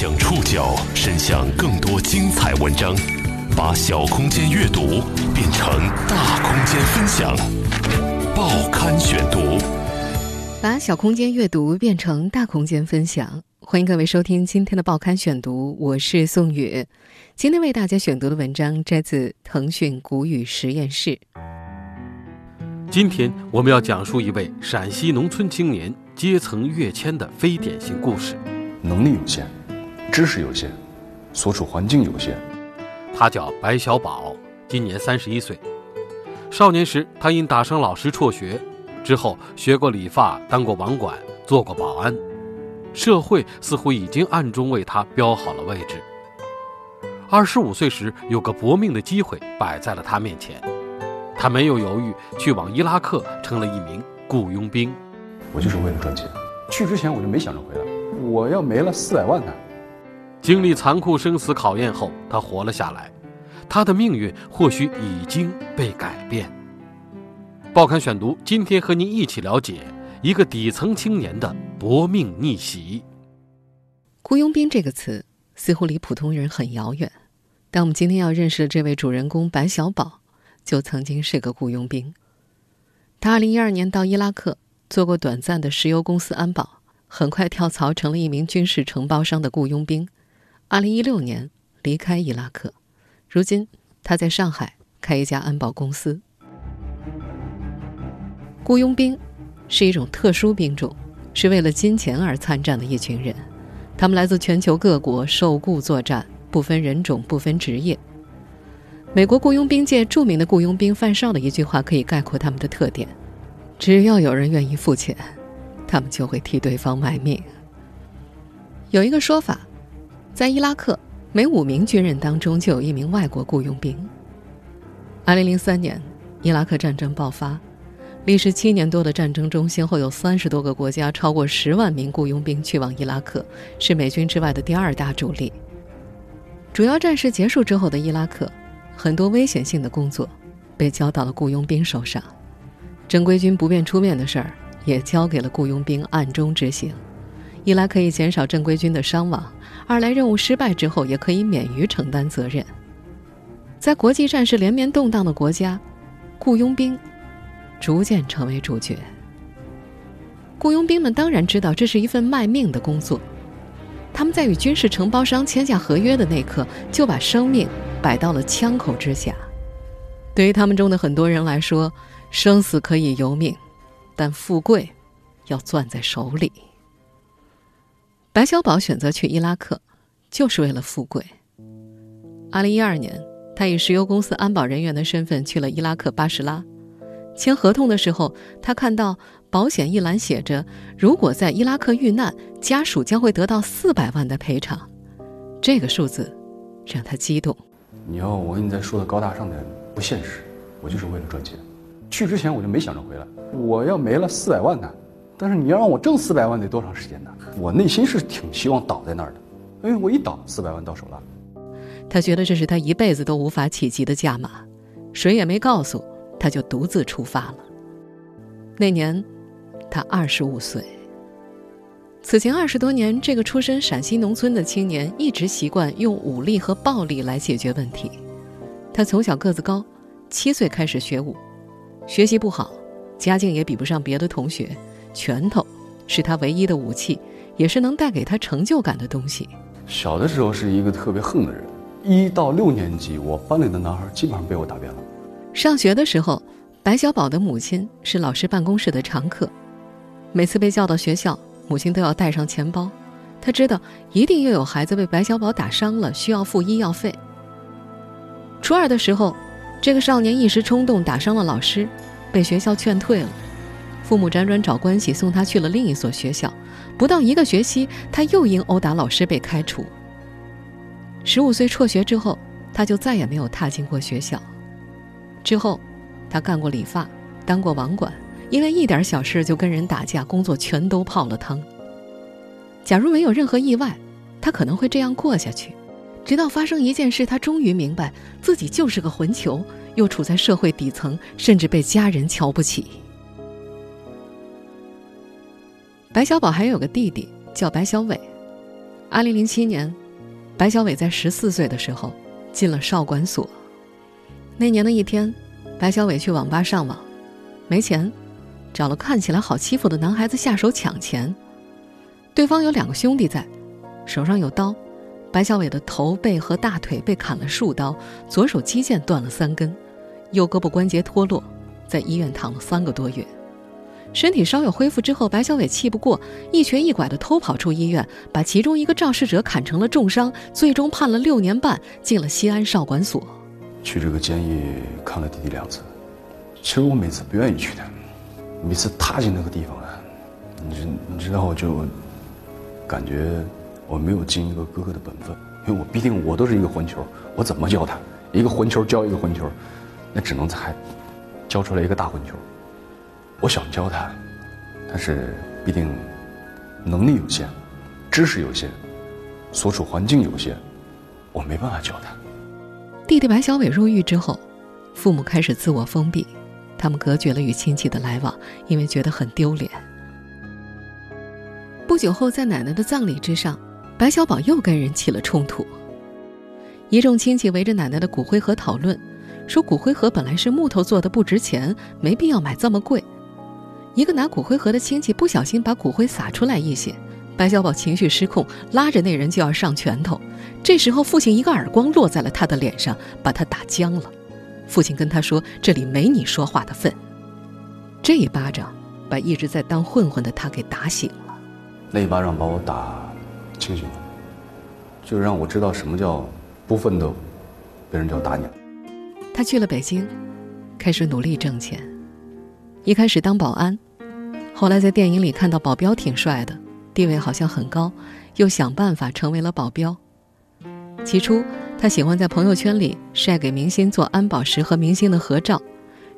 将触角伸向更多精彩文章，把小空间阅读变成大空间分享。报刊选读，把小空间阅读变成大空间分享。欢迎各位收听今天的报刊选读，我是宋宇。今天为大家选读的文章摘自腾讯古语实验室。今天我们要讲述一位陕西农村青年阶层跃迁的非典型故事。能力有限，知识有限，所处环境有限。他叫白小宝，今年三十一岁。少年时，他因打伤老师辍学，之后学过理发，当过网管，做过保安。社会似乎已经暗中为他标好了位置。二十五岁时，有个搏命的机会摆在了他面前，他没有犹豫，去往伊拉克，成了一名雇佣兵。我就是为了赚钱，去之前我就没想着回来。我要没了四百万呢。经历残酷生死考验后，他活了下来，他的命运或许已经被改变。报刊选读，今天和您一起了解一个底层青年的搏命逆袭。雇佣兵这个词似乎离普通人很遥远，但我们今天要认识的这位主人公白小宝，就曾经是个雇佣兵。他二零一二年到伊拉克做过短暂的石油公司安保。很快跳槽成了一名军事承包商的雇佣兵。二零一六年离开伊拉克，如今他在上海开一家安保公司。雇佣兵是一种特殊兵种，是为了金钱而参战的一群人。他们来自全球各国，受雇作战，不分人种，不分职业。美国雇佣兵界著名的雇佣兵范少的一句话可以概括他们的特点：只要有人愿意付钱。他们就会替对方卖命。有一个说法，在伊拉克，每五名军人当中就有一名外国雇佣兵。二零零三年，伊拉克战争爆发，历时七年多的战争中，先后有三十多个国家超过十万名雇佣兵去往伊拉克，是美军之外的第二大主力。主要战事结束之后的伊拉克，很多危险性的工作被交到了雇佣兵手上，正规军不便出面的事儿。也交给了雇佣兵暗中执行，一来可以减少正规军的伤亡，二来任务失败之后也可以免于承担责任。在国际战事连绵动荡的国家，雇佣兵逐渐成为主角。雇佣兵们当然知道这是一份卖命的工作，他们在与军事承包商签下合约的那刻，就把生命摆到了枪口之下。对于他们中的很多人来说，生死可以由命。但富贵要攥在手里。白小宝选择去伊拉克，就是为了富贵。二零一二年，他以石油公司安保人员的身份去了伊拉克巴士拉。签合同的时候，他看到保险一栏写着：“如果在伊拉克遇难，家属将会得到四百万的赔偿。”这个数字让他激动。你要我跟你再说的高大上点，不现实。我就是为了赚钱。去之前我就没想着回来。我要没了四百万呢，但是你要让我挣四百万得多长时间呢？我内心是挺希望倒在那儿的，因为我一倒四百万到手了。他觉得这是他一辈子都无法企及的价码，谁也没告诉，他就独自出发了。那年，他二十五岁。此前二十多年，这个出身陕西农村的青年一直习惯用武力和暴力来解决问题。他从小个子高，七岁开始学武。学习不好，家境也比不上别的同学，拳头是他唯一的武器，也是能带给他成就感的东西。小的时候是一个特别横的人，一到六年级，我班里的男孩基本上被我打遍了。上学的时候，白小宝的母亲是老师办公室的常客，每次被叫到学校，母亲都要带上钱包，他知道一定又有孩子被白小宝打伤了，需要付医药费。初二的时候。这个少年一时冲动打伤了老师，被学校劝退了。父母辗转找关系送他去了另一所学校，不到一个学期，他又因殴打老师被开除。十五岁辍学之后，他就再也没有踏进过学校。之后，他干过理发，当过网管，因为一点小事就跟人打架，工作全都泡了汤。假如没有任何意外，他可能会这样过下去。直到发生一件事，他终于明白自己就是个混球，又处在社会底层，甚至被家人瞧不起。白小宝还有个弟弟叫白小伟，二零零七年，白小伟在十四岁的时候进了少管所。那年的一天，白小伟去网吧上网，没钱，找了看起来好欺负的男孩子下手抢钱。对方有两个兄弟在，手上有刀。白小伟的头、背和大腿被砍了数刀，左手肌腱断了三根，右胳膊关节脱落，在医院躺了三个多月。身体稍有恢复之后，白小伟气不过，一瘸一拐地偷跑出医院，把其中一个肇事者砍成了重伤，最终判了六年半，进了西安少管所。去这个监狱看了弟弟两次，其实我每次不愿意去的，每次踏进那个地方啊，你知你知道我就感觉我没有尽一个哥哥的本分，因为我毕竟我都是一个混球，我怎么教他？一个混球教一个混球，那只能才教出来一个大混球。我想教他，但是毕竟能力有限，知识有限，所处环境有限，我没办法教他。弟弟白小伟入狱之后，父母开始自我封闭，他们隔绝了与亲戚的来往，因为觉得很丢脸。不久后，在奶奶的葬礼之上，白小宝又跟人起了冲突。一众亲戚围着奶奶的骨灰盒讨论，说骨灰盒本来是木头做的，不值钱，没必要买这么贵。一个拿骨灰盒的亲戚不小心把骨灰撒出来一些，白小宝情绪失控，拉着那人就要上拳头。这时候，父亲一个耳光落在了他的脸上，把他打僵了。父亲跟他说：“这里没你说话的份。”这一巴掌把一直在当混混的他给打醒了。那一巴掌把我打清醒了，就让我知道什么叫不奋斗，别人就要打你了。他去了北京，开始努力挣钱。一开始当保安，后来在电影里看到保镖挺帅的，地位好像很高，又想办法成为了保镖。起初，他喜欢在朋友圈里晒给明星做安保时和明星的合照，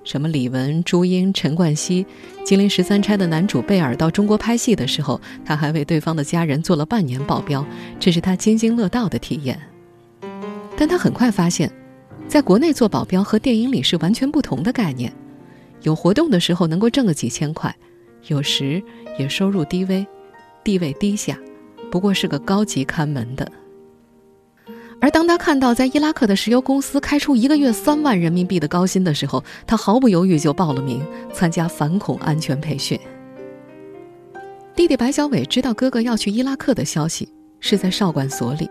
什么李玟、朱茵、陈冠希，《金陵十三钗》的男主贝尔到中国拍戏的时候，他还为对方的家人做了半年保镖，这是他津津乐道的体验。但他很快发现，在国内做保镖和电影里是完全不同的概念。有活动的时候能够挣个几千块，有时也收入低微，地位低下，不过是个高级看门的。而当他看到在伊拉克的石油公司开出一个月三万人民币的高薪的时候，他毫不犹豫就报了名参加反恐安全培训。弟弟白小伟知道哥哥要去伊拉克的消息是在少管所里，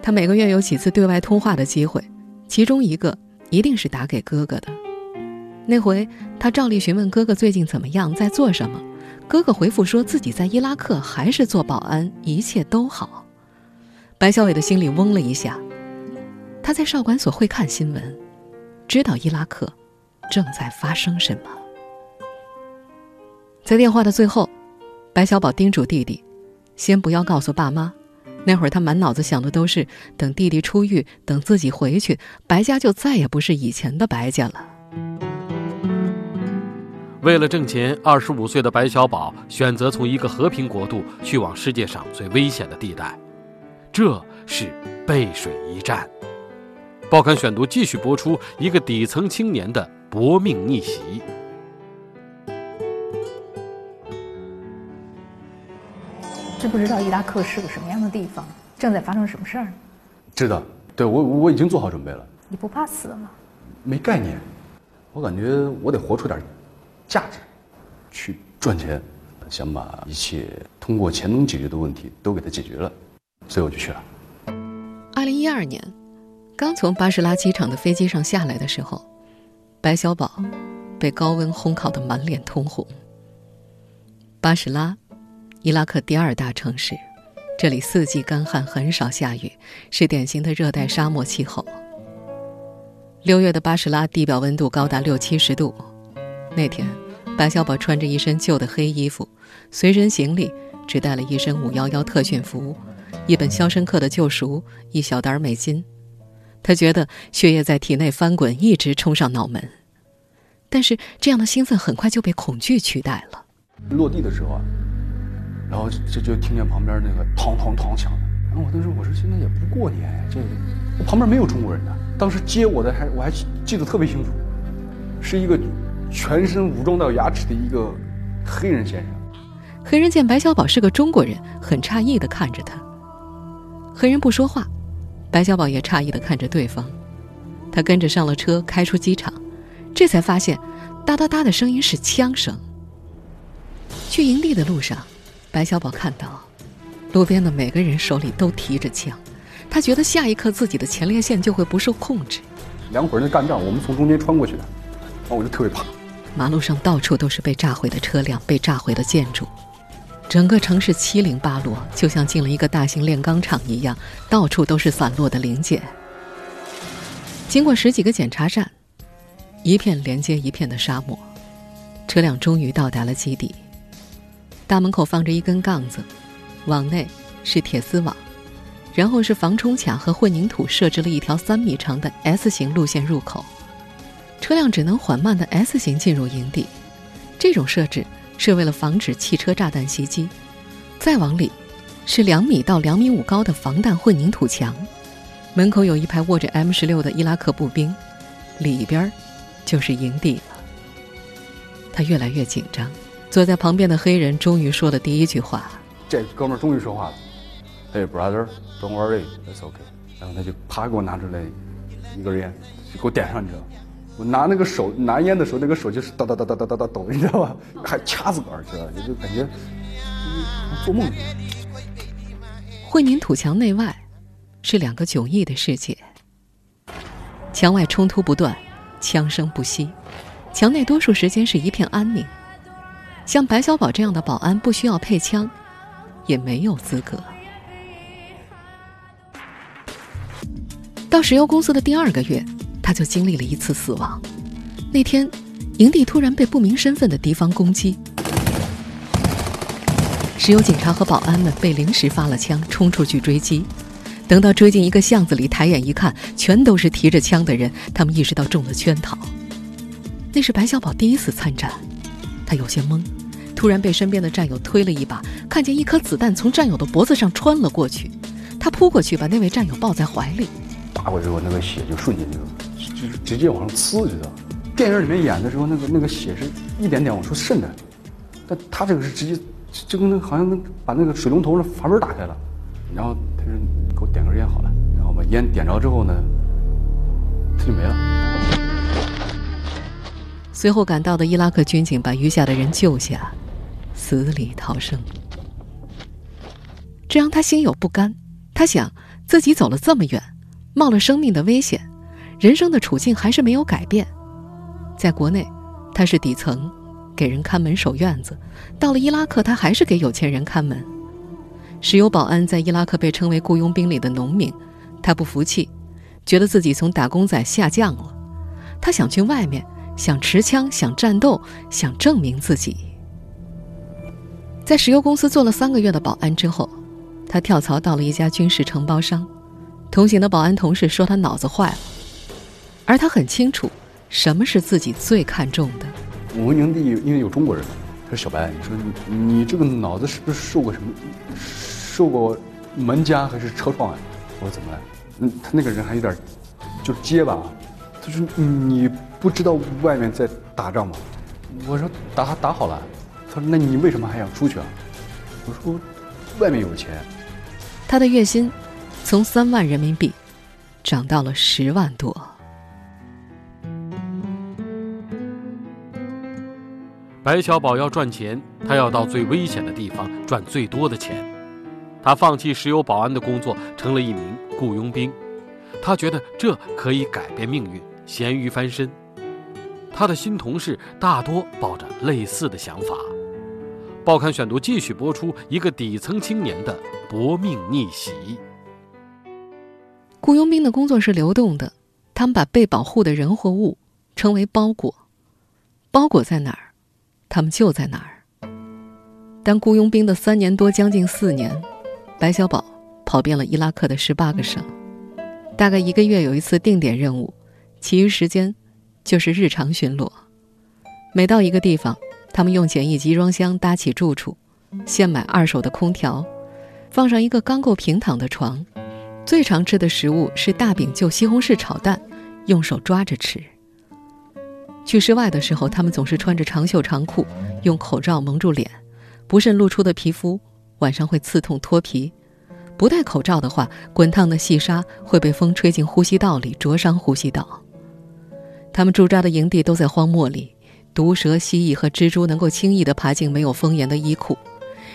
他每个月有几次对外通话的机会，其中一个一定是打给哥哥的。那回，他照例询问哥哥最近怎么样，在做什么。哥哥回复说自己在伊拉克，还是做保安，一切都好。白小伟的心里嗡了一下。他在少管所会看新闻，知道伊拉克正在发生什么。在电话的最后，白小宝叮嘱弟弟，先不要告诉爸妈。那会儿他满脑子想的都是，等弟弟出狱，等自己回去，白家就再也不是以前的白家了。为了挣钱，二十五岁的白小宝选择从一个和平国度去往世界上最危险的地带，这是背水一战。报刊选读继续播出一个底层青年的搏命逆袭。知不知道伊拉克是个什么样的地方？正在发生什么事儿？知道，对我我已经做好准备了。你不怕死吗？没概念，我感觉我得活出点。价值，去赚钱，想把一切通过钱能解决的问题都给他解决了，所以我就去了。二零一二年，刚从巴士拉机场的飞机上下来的时候，白小宝被高温烘烤得满脸通红。巴士拉，伊拉克第二大城市，这里四季干旱，很少下雨，是典型的热带沙漠气候。六月的巴士拉地表温度高达六七十度。那天，白小宝穿着一身旧的黑衣服，随身行李只带了一身五幺幺特训服、一本《肖申克的救赎》、一小袋美金。他觉得血液在体内翻滚，一直冲上脑门。但是这样的兴奋很快就被恐惧取代了。落地的时候啊，然后就就听见旁边那个嘡嘡嘡响。然后我当时我说现在也不过年，这旁边没有中国人的。当时接我的还我还记得特别清楚，是一个。全身武装到牙齿的一个黑人先生，黑人见白小宝是个中国人，很诧异的看着他。黑人不说话，白小宝也诧异的看着对方。他跟着上了车，开出机场，这才发现，哒哒哒的声音是枪声。去营地的路上，白小宝看到，路边的每个人手里都提着枪，他觉得下一刻自己的前列腺就会不受控制。两伙人在干仗，我们从中间穿过去的，然后我就特别怕。马路上到处都是被炸毁的车辆，被炸毁的建筑，整个城市七零八落，就像进了一个大型炼钢厂一样，到处都是散落的零件。经过十几个检查站，一片连接一片的沙漠，车辆终于到达了基地。大门口放着一根杠子，网内是铁丝网，然后是防冲卡和混凝土，设置了一条三米长的 S 型路线入口，车辆只能缓慢的 S 型进入营地。这种设置是为了防止汽车炸弹袭击。再往里，是两米到两米五高的防弹混凝土墙。门口有一排握着 M 十六的伊拉克步兵，里边就是营地了。他越来越紧张，坐在旁边的黑人终于说了第一句话：“这哥们儿终于说话了，Hey brother, don't worry, it's okay。”然后他就啪给我拿出来一根烟，就给我点上，你知道吗？我拿那个手拿烟的时候，那个手就是哒哒哒哒哒哒哒抖，你知道吧？还掐自个儿，知道吧？就感觉做梦。混凝土墙内外。是两个迥异的世界。墙外冲突不断，枪声不息；墙内多数时间是一片安宁。像白小宝这样的保安不需要配枪，也没有资格。到石油公司的第二个月，他就经历了一次死亡。那天，营地突然被不明身份的敌方攻击，石油警察和保安们被临时发了枪，冲出去追击。等到追进一个巷子里，抬眼一看，全都是提着枪的人。他们意识到中了圈套。那是白小宝第一次参战，他有些懵，突然被身边的战友推了一把，看见一颗子弹从战友的脖子上穿了过去，他扑过去把那位战友抱在怀里。打过之后，那个血就瞬间就就是直接往上呲，知道电影里面演的时候，那个那个血是一点点往出渗的，但他这个是直接就跟那好像能把那个水龙头的阀门打开了，然后他说。给我点根烟好了，然后把烟点着之后呢，他就没了。随后赶到的伊拉克军警把余下的人救下，死里逃生。这让他心有不甘。他想，自己走了这么远，冒了生命的危险，人生的处境还是没有改变。在国内，他是底层，给人看门守院子；到了伊拉克，他还是给有钱人看门。石油保安在伊拉克被称为雇佣兵里的农民，他不服气，觉得自己从打工仔下降了，他想去外面，想持枪，想战斗，想证明自己。在石油公司做了三个月的保安之后，他跳槽到了一家军事承包商，同行的保安同事说他脑子坏了，而他很清楚，什么是自己最看重的。我们营地因为有中国人，他说小白，你说你你这个脑子是不是受过什么？受过门夹还是车撞啊？我说怎么了？嗯，他那个人还有点，就结巴。他说你不知道外面在打仗吗？我说打打好了。他说那你为什么还想出去啊？我说外面有钱。他的月薪从三万人民币涨到了十万多。白小宝要赚钱，他要到最危险的地方赚最多的钱。他放弃石油保安的工作，成了一名雇佣兵。他觉得这可以改变命运，咸鱼翻身。他的新同事大多抱着类似的想法。报刊选读继续播出一个底层青年的搏命逆袭。雇佣兵的工作是流动的，他们把被保护的人或物称为包裹。包裹在哪儿，他们就在哪儿。当雇佣兵的三年多，将近四年。白小宝跑遍了伊拉克的十八个省，大概一个月有一次定点任务，其余时间就是日常巡逻。每到一个地方，他们用简易集装箱搭起住处，现买二手的空调，放上一个刚够平躺的床。最常吃的食物是大饼就西红柿炒蛋，用手抓着吃。去室外的时候，他们总是穿着长袖长裤，用口罩蒙住脸，不慎露出的皮肤。晚上会刺痛脱皮，不戴口罩的话，滚烫的细沙会被风吹进呼吸道里，灼伤呼吸道。他们驻扎的营地都在荒漠里，毒蛇、蜥蜴和蜘蛛能够轻易地爬进没有封严的衣裤。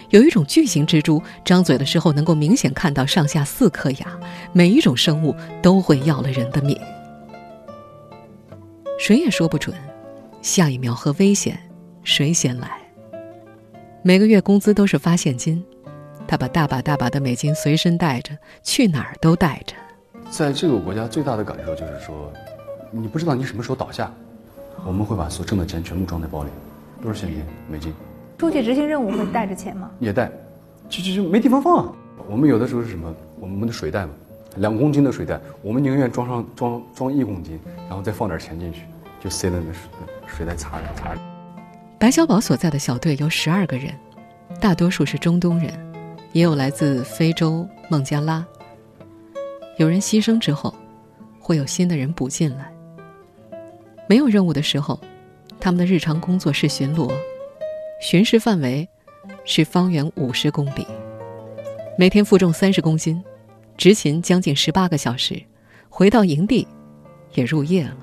有一种巨型蜘蛛，张嘴的时候能够明显看到上下四颗牙，每一种生物都会要了人的命。谁也说不准，下一秒和危险谁先来。每个月工资都是发现金，他把大把大把的美金随身带着，去哪儿都带着。在这个国家最大的感受就是说，你不知道你什么时候倒下，我们会把所挣的钱全部装在包里，都是现金美金。出去执行任务会带着钱吗？也带，就就就没地方放啊。我们有的时候是什么？我们的水袋嘛，两公斤的水袋，我们宁愿装上装装一公斤，然后再放点钱进去，就塞在那水水袋插着插着。白小宝所在的小队有十二个人，大多数是中东人，也有来自非洲孟加拉。有人牺牲之后，会有新的人补进来。没有任务的时候，他们的日常工作是巡逻。巡视范围是方圆五十公里，每天负重三十公斤，执勤将近十八个小时，回到营地也入夜了。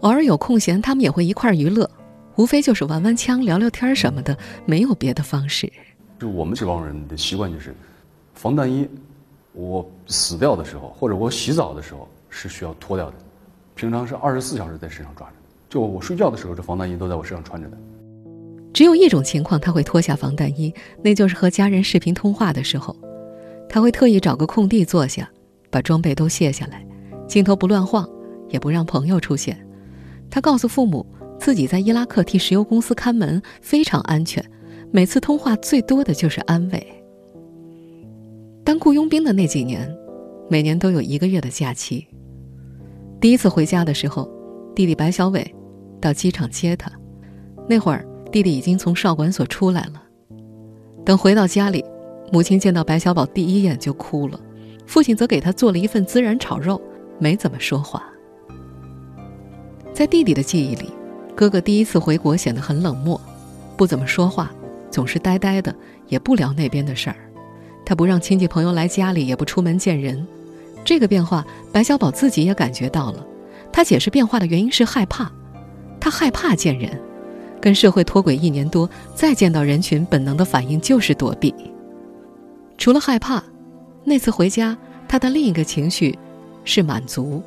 偶尔有空闲，他们也会一块儿娱乐，无非就是玩玩枪、聊聊天什么的，没有别的方式。就我们这帮人的习惯就是，防弹衣，我死掉的时候或者我洗澡的时候是需要脱掉的，平常是二十四小时在身上抓着，就我睡觉的时候，这防弹衣都在我身上穿着的。只有一种情况，他会脱下防弹衣，那就是和家人视频通话的时候，他会特意找个空地坐下，把装备都卸下来，镜头不乱晃，也不让朋友出现。他告诉父母，自己在伊拉克替石油公司看门，非常安全。每次通话最多的就是安慰。当雇佣兵的那几年，每年都有一个月的假期。第一次回家的时候，弟弟白小伟到机场接他，那会儿。弟弟已经从少管所出来了。等回到家里，母亲见到白小宝第一眼就哭了，父亲则给他做了一份孜然炒肉，没怎么说话。在弟弟的记忆里，哥哥第一次回国显得很冷漠，不怎么说话，总是呆呆的，也不聊那边的事儿。他不让亲戚朋友来家里，也不出门见人。这个变化，白小宝自己也感觉到了。他解释变化的原因是害怕，他害怕见人。跟社会脱轨一年多，再见到人群，本能的反应就是躲避。除了害怕，那次回家，他的另一个情绪是满足。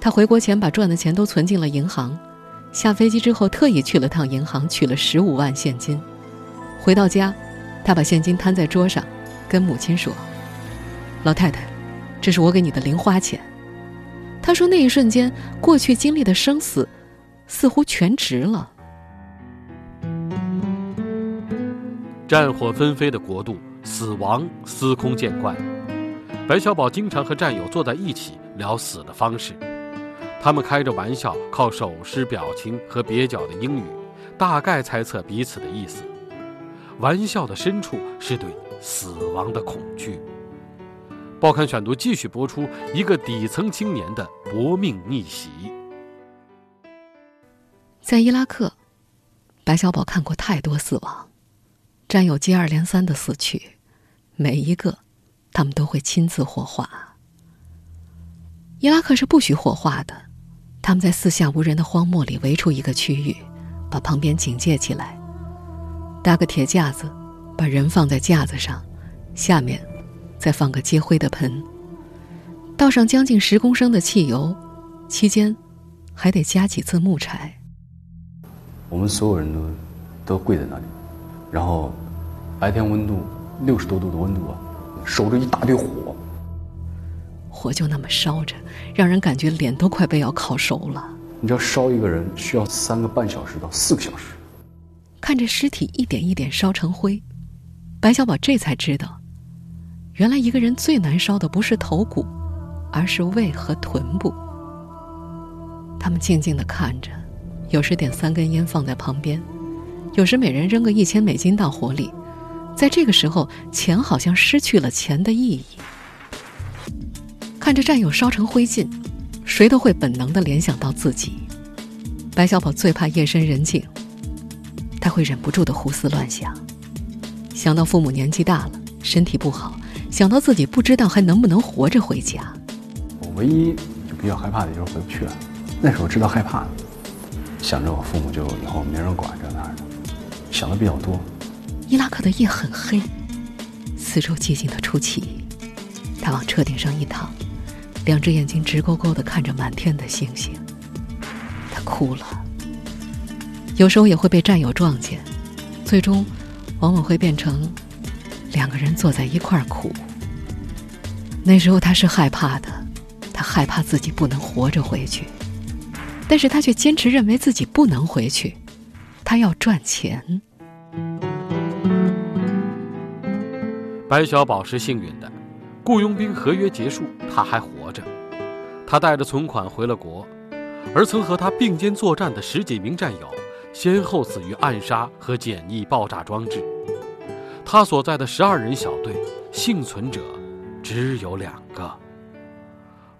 他回国前把赚的钱都存进了银行，下飞机之后特意去了趟银行取了十五万现金。回到家，他把现金摊在桌上，跟母亲说：“老太太，这是我给你的零花钱。”他说那一瞬间，过去经历的生死，似乎全值了。战火纷飞的国度，死亡司空见惯。白小宝经常和战友坐在一起聊死的方式，他们开着玩笑，靠手势、表情和蹩脚的英语，大概猜测彼此的意思。玩笑的深处是对死亡的恐惧。报刊选读继续播出一个底层青年的搏命逆袭。在伊拉克，白小宝看过太多死亡。战友接二连三的死去，每一个，他们都会亲自火化。伊拉克是不许火化的，他们在四下无人的荒漠里围出一个区域，把旁边警戒起来，搭个铁架子，把人放在架子上，下面再放个接灰的盆，倒上将近十公升的汽油，期间还得加几次木柴。我们所有人都都跪在那里。然后，白天温度六十多度的温度啊，守着一大堆火，火就那么烧着，让人感觉脸都快被要烤熟了。你知道烧一个人需要三个半小时到四个小时。看着尸体一点一点烧成灰，白小宝这才知道，原来一个人最难烧的不是头骨，而是胃和臀部。他们静静的看着，有时点三根烟放在旁边。有时每人扔个一千美金到火里，在这个时候，钱好像失去了钱的意义。看着战友烧成灰烬，谁都会本能的联想到自己。白小宝最怕夜深人静，他会忍不住的胡思乱想，想到父母年纪大了，身体不好，想到自己不知道还能不能活着回家。我唯一就比较害怕的就是回不去了。那时候知道害怕，想着我父母就以后没人管这那的，想的比较多。伊拉克的夜很黑，四周寂静的出奇。他往车顶上一躺，两只眼睛直勾勾的看着满天的星星。他哭了，有时候也会被战友撞见，最终往往会变成两个人坐在一块儿哭。那时候他是害怕的，他害怕自己不能活着回去，但是他却坚持认为自己不能回去，他要赚钱。白小宝是幸运的，雇佣兵合约结束，他还活着。他带着存款回了国，而曾和他并肩作战的十几名战友，先后死于暗杀和简易爆炸装置。他所在的十二人小队幸存者只有两个。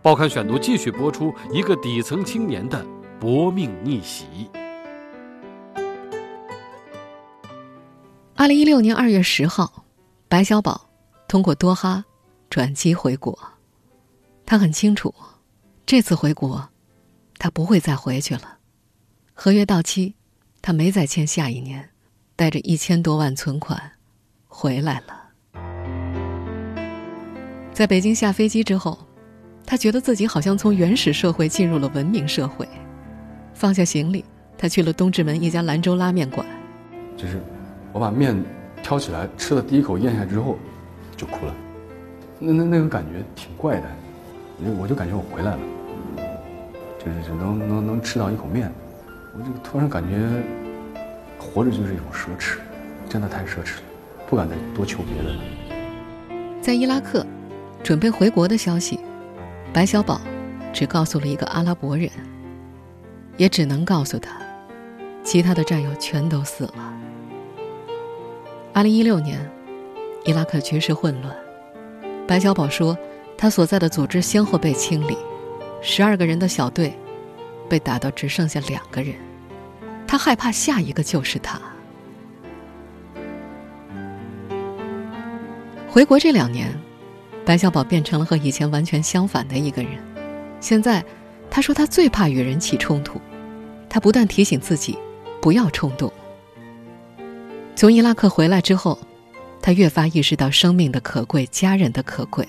报刊选读继续播出一个底层青年的搏命逆袭。二零一六年二月十号。白小宝通过多哈转机回国，他很清楚，这次回国，他不会再回去了。合约到期，他没再签下一年，带着一千多万存款回来了。在北京下飞机之后，他觉得自己好像从原始社会进入了文明社会。放下行李，他去了东直门一家兰州拉面馆。就是我把面。挑起来吃了第一口咽下之后，就哭了。那那那个感觉挺怪的，我就感觉我回来了，就是能能能吃到一口面，我这个突然感觉活着就是一种奢侈，真的太奢侈了，不敢再多求别的了。在伊拉克准备回国的消息，白小宝只告诉了一个阿拉伯人，也只能告诉他，其他的战友全都死了。二零一六年，伊拉克局势混乱。白小宝说，他所在的组织先后被清理，十二个人的小队被打到只剩下两个人。他害怕下一个就是他。回国这两年，白小宝变成了和以前完全相反的一个人。现在，他说他最怕与人起冲突，他不断提醒自己不要冲动。从伊拉克回来之后，他越发意识到生命的可贵，家人的可贵。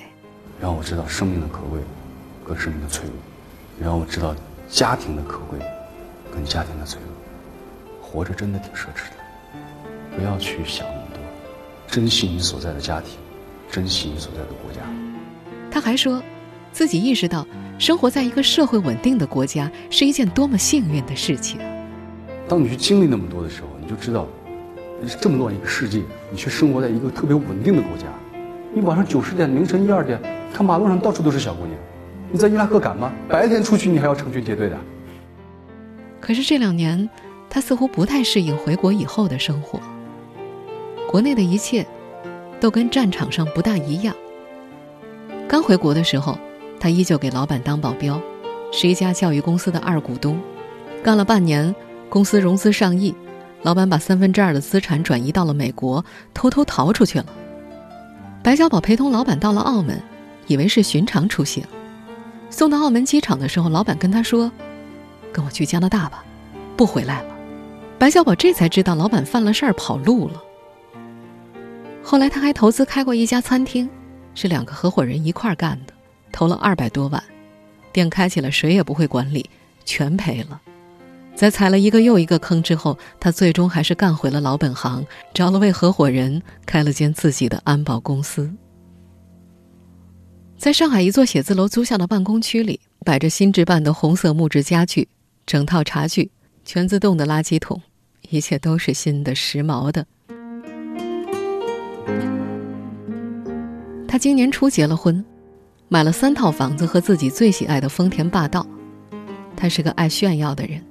让我知道生命的可贵，跟生命的脆弱；让我知道家庭的可贵，跟家庭的脆弱。活着真的挺奢侈的，不要去想那么多，珍惜你所在的家庭，珍惜你所在的国家。他还说，自己意识到生活在一个社会稳定的国家是一件多么幸运的事情。当你去经历那么多的时候，你就知道。这么乱一个世界，你却生活在一个特别稳定的国家。你晚上九十点、凌晨一二点，看马路上到处都是小姑娘。你在伊拉克敢吗？白天出去你还要成群结队的。可是这两年，他似乎不太适应回国以后的生活。国内的一切，都跟战场上不大一样。刚回国的时候，他依旧给老板当保镖，是一家教育公司的二股东。干了半年，公司融资上亿。老板把三分之二的资产转移到了美国，偷偷逃出去了。白小宝陪同老板到了澳门，以为是寻常出行。送到澳门机场的时候，老板跟他说：“跟我去加拿大吧，不回来了。”白小宝这才知道老板犯了事儿跑路了。后来他还投资开过一家餐厅，是两个合伙人一块儿干的，投了二百多万，店开起来谁也不会管理，全赔了。在踩了一个又一个坑之后，他最终还是干回了老本行，找了位合伙人，开了间自己的安保公司。在上海一座写字楼租下的办公区里，摆着新置办的红色木质家具，整套茶具，全自动的垃圾桶，一切都是新的、时髦的。他今年初结了婚，买了三套房子和自己最喜爱的丰田霸道。他是个爱炫耀的人。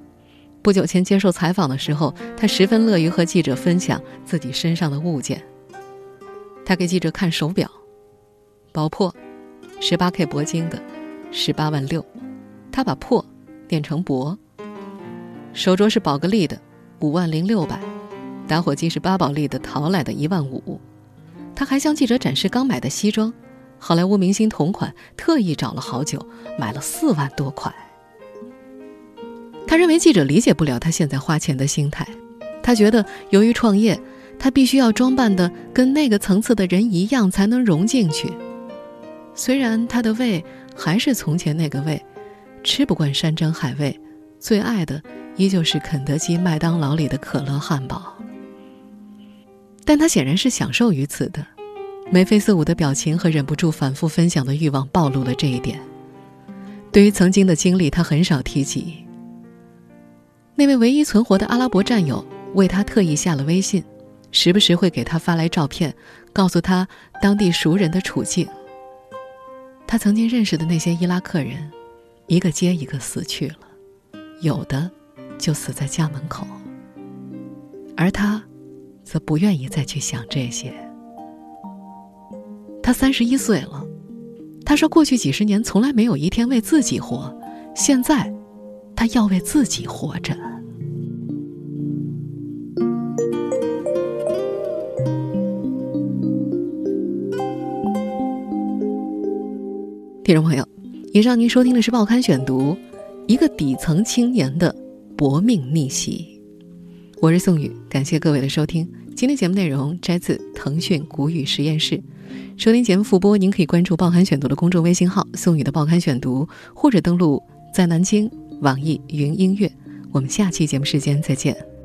不久前接受采访的时候，他十分乐于和记者分享自己身上的物件。他给记者看手表，宝珀，十八 K 铂金的，十八万六，他把珀念成铂。手镯是宝格丽的，五万零六百，打火机是巴宝莉的淘来的，一万五。他还向记者展示刚买的西装，好莱坞明星同款，特意找了好久，买了四万多块。他认为记者理解不了他现在花钱的心态，他觉得由于创业，他必须要装扮的跟那个层次的人一样才能融进去。虽然他的胃还是从前那个胃，吃不惯山珍海味，最爱的依旧是肯德基、麦当劳里的可乐汉堡。但他显然是享受于此的，眉飞色舞的表情和忍不住反复分享的欲望暴露了这一点。对于曾经的经历，他很少提及。那位唯一存活的阿拉伯战友为他特意下了微信，时不时会给他发来照片，告诉他当地熟人的处境。他曾经认识的那些伊拉克人，一个接一个死去了，有的就死在家门口，而他。则不愿意再去想这些。他三十一岁了，他说过去几十年从来没有一天为自己活，现在他要为自己活着。听众朋友，以上您收听的是《报刊选读》，一个底层青年的搏命逆袭。我是宋宇，感谢各位的收听。今天节目内容摘自腾讯古语实验室。收听节目复播，您可以关注“报刊选读”的公众微信号“宋宇的报刊选读”，或者登录在南京网易云音乐。我们下期节目时间再见。